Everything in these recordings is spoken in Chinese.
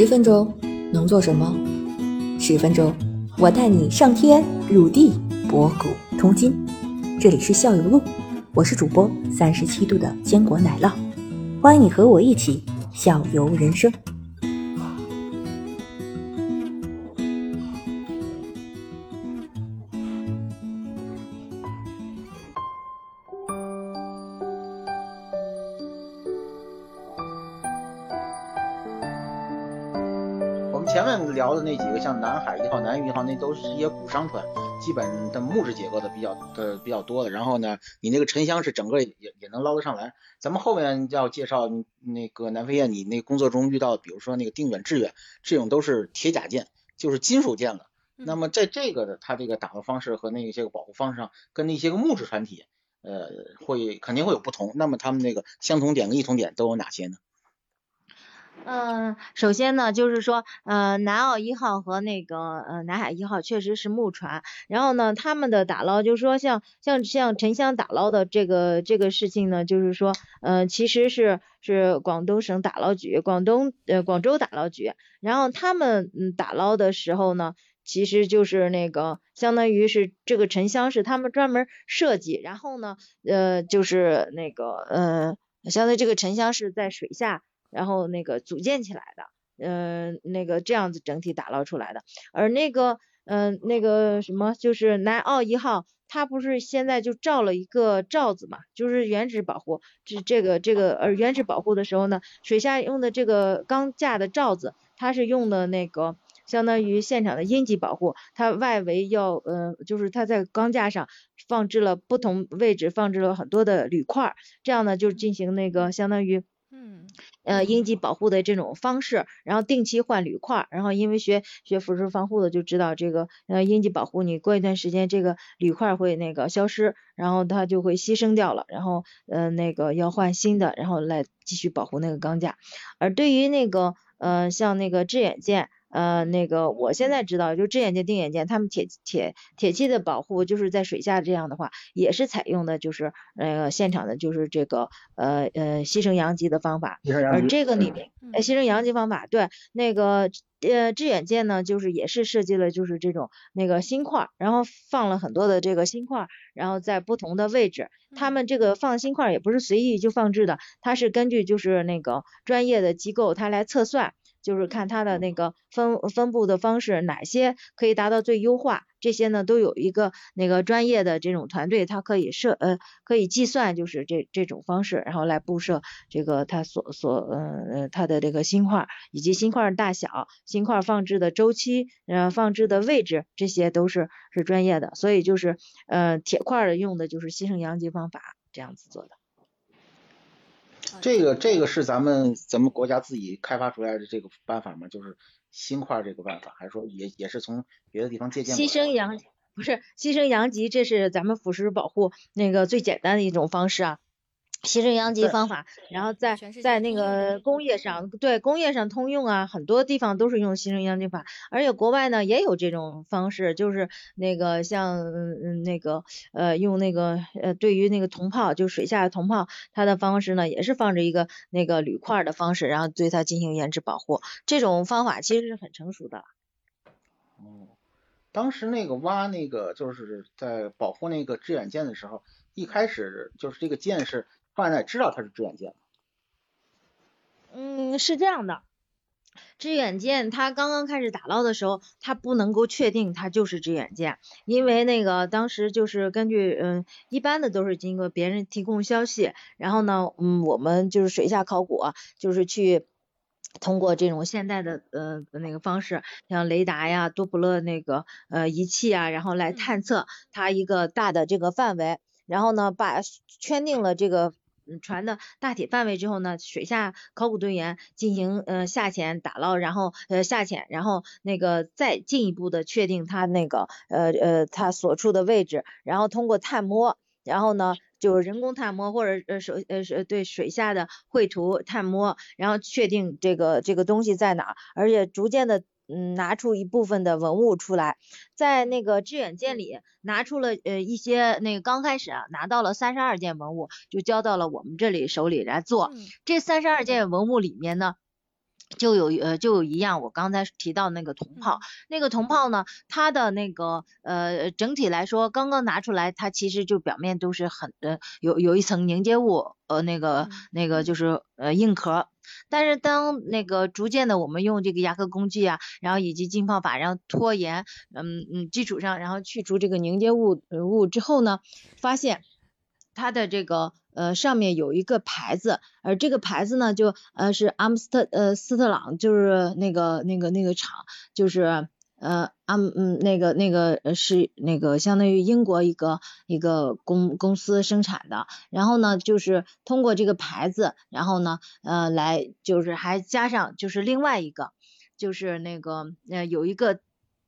十分钟能做什么？十分钟，我带你上天入地，博古通今。这里是校友录，我是主播三十七度的坚果奶酪，欢迎你和我一起校游人生。前面聊的那几个，像南海一号、南屿一号，那都是一些古商船，基本的木质结构的比较的比较多的。然后呢，你那个沉箱是整个也也能捞得上来。咱们后面要介绍那个南飞燕，你那工作中遇到，比如说那个定远、致远这种都是铁甲舰，就是金属舰了。那么在这个的它这个打捞方式和那些个保护方式上，跟那些个木质船体，呃，会肯定会有不同。那么他们那个相同点跟异同点都有哪些呢？嗯，首先呢，就是说，呃，南澳一号和那个呃南海一号确实是木船，然后呢，他们的打捞，就是说像像像沉箱打捞的这个这个事情呢，就是说，呃，其实是是广东省打捞局，广东呃广州打捞局，然后他们嗯打捞的时候呢，其实就是那个相当于是这个沉箱是他们专门设计，然后呢，呃，就是那个呃，相当于这个沉箱是在水下。然后那个组建起来的，嗯，那个这样子整体打捞出来的，而那个，嗯，那个什么，就是南澳一号，它不是现在就罩了一个罩子嘛，就是原址保护，这这个这个，而原址保护的时候呢，水下用的这个钢架的罩子，它是用的那个相当于现场的阴极保护，它外围要，呃，就是它在钢架上放置了不同位置放置了很多的铝块，这样呢就进行那个相当于。嗯，呃，应急保护的这种方式，然后定期换铝块，然后因为学学辐射防护的就知道这个，呃，应急保护你过一段时间这个铝块会那个消失，然后它就会牺牲掉了，然后呃那个要换新的，然后来继续保护那个钢架。而对于那个呃像那个致远舰。呃，那个我现在知道，就致远舰、定远舰，他们铁铁铁器的保护，就是在水下这样的话，也是采用的，就是呃现场的，就是这个呃呃牺牲阳极的方法。而这个里面，呃牺牲阳极方法，对，那个呃致远舰呢，就是也是设计了，就是这种那个芯块，然后放了很多的这个芯块，然后在不同的位置，他们这个放芯块也不是随意就放置的，它是根据就是那个专业的机构它来测算。就是看它的那个分分布的方式，哪些可以达到最优化，这些呢都有一个那个专业的这种团队，它可以设呃可以计算，就是这这种方式，然后来布设这个它所所呃呃它的这个芯块以及芯块大小、芯块放置的周期、呃放置的位置，这些都是是专业的，所以就是呃铁块的用的就是牺牲阳极方法这样子做的。这个这个是咱们咱们国家自己开发出来的这个办法吗？就是新块这个办法，还是说也也是从别的地方借鉴？牺牲阳不是牺牲阳极，这是咱们腐蚀保护那个最简单的一种方式啊。牺牲阳极方法，然后在在那个工业上，对工业上通用啊，很多地方都是用牺牲阳极法，而且国外呢也有这种方式，就是那个像嗯那个呃用那个呃对于那个铜炮，就水下的铜炮，它的方式呢也是放着一个那个铝块的方式，然后对它进行延迟保护，这种方法其实是很成熟的。哦，当时那个挖那个就是在保护那个致远舰的时候，一开始就是这个舰是。现在知道它是致远舰嗯，是这样的，致远舰它刚刚开始打捞的时候，它不能够确定它就是致远舰，因为那个当时就是根据嗯一般的都是经过别人提供消息，然后呢嗯我们就是水下考古，就是去通过这种现代的呃那个方式，像雷达呀、多普勒那个呃仪器啊，然后来探测它一个大的这个范围，然后呢把圈定了这个。船的大体范围之后呢，水下考古队员进行呃下潜打捞，然后呃下潜，然后那个再进一步的确定它那个呃呃它所处的位置，然后通过探摸，然后呢就是人工探摸或者呃手呃是对水下的绘图探摸，然后确定这个这个东西在哪，而且逐渐的。嗯，拿出一部分的文物出来，在那个致远舰里拿出了呃一些那个刚开始啊拿到了三十二件文物，就交到了我们这里手里来做。这三十二件文物里面呢，就有呃就有一样，我刚才提到那个铜炮，那个铜炮呢，它的那个呃整体来说，刚刚拿出来，它其实就表面都是很呃有有一层凝结物，呃那个那个就是呃硬壳，但是当那个逐渐的我们用这个牙科工具啊，然后以及浸泡法，然后拖延，嗯嗯基础上，然后去除这个凝结物物之后呢，发现它的这个。呃，上面有一个牌子，而这个牌子呢，就呃是阿姆斯特呃斯特朗，就是那个那个那个厂，就是呃阿嗯那个那个是那个相当于英国一个一个公公司生产的，然后呢，就是通过这个牌子，然后呢呃来就是还加上就是另外一个就是那个呃有一个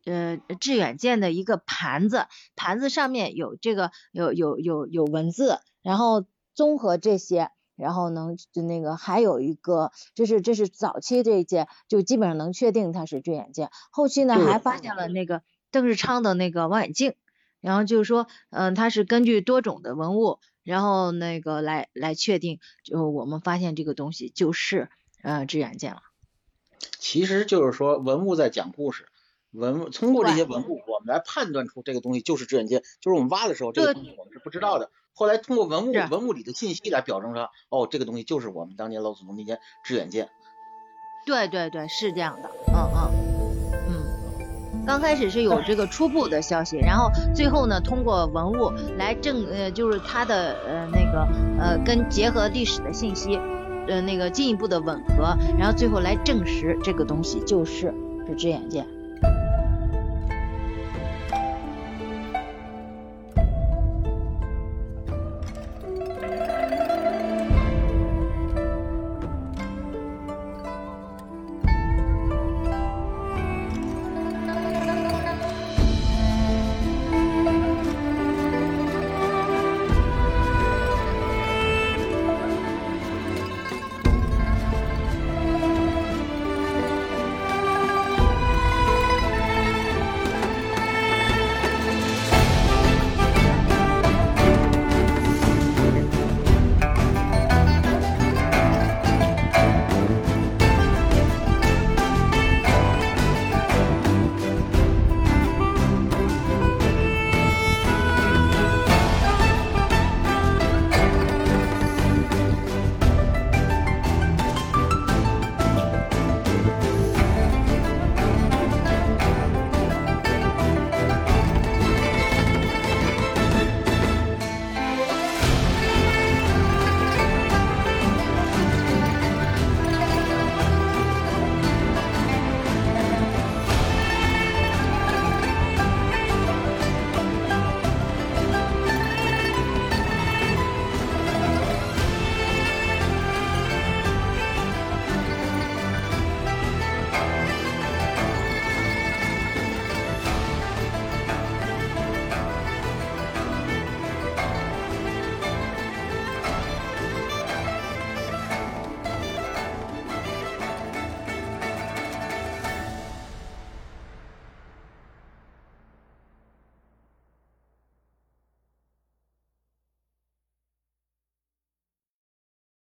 呃致远舰的一个盘子，盘子上面有这个有有有有文字，然后。综合这些，然后能就那个还有一个，这是这是早期这一届，就基本上能确定它是坠眼镜。后期呢还发现了那个邓世昌的那个望远镜，然后就是说，嗯，它是根据多种的文物，然后那个来来确定，就我们发现这个东西就是呃致远镜了。其实就是说文物在讲故事，文物通过这些文物，我们来判断出这个东西就是致远镜，就是我们挖的时候这个东西我们是不知道的。后来通过文物文物里的信息来表证说，哦，这个东西就是我们当年老祖宗那件致远剑。对对对，是这样的，嗯嗯嗯。刚开始是有这个初步的消息，然后最后呢，通过文物来证，呃，就是它的呃那个呃跟结合历史的信息，呃那个进一步的吻合，然后最后来证实这个东西就是是致远剑。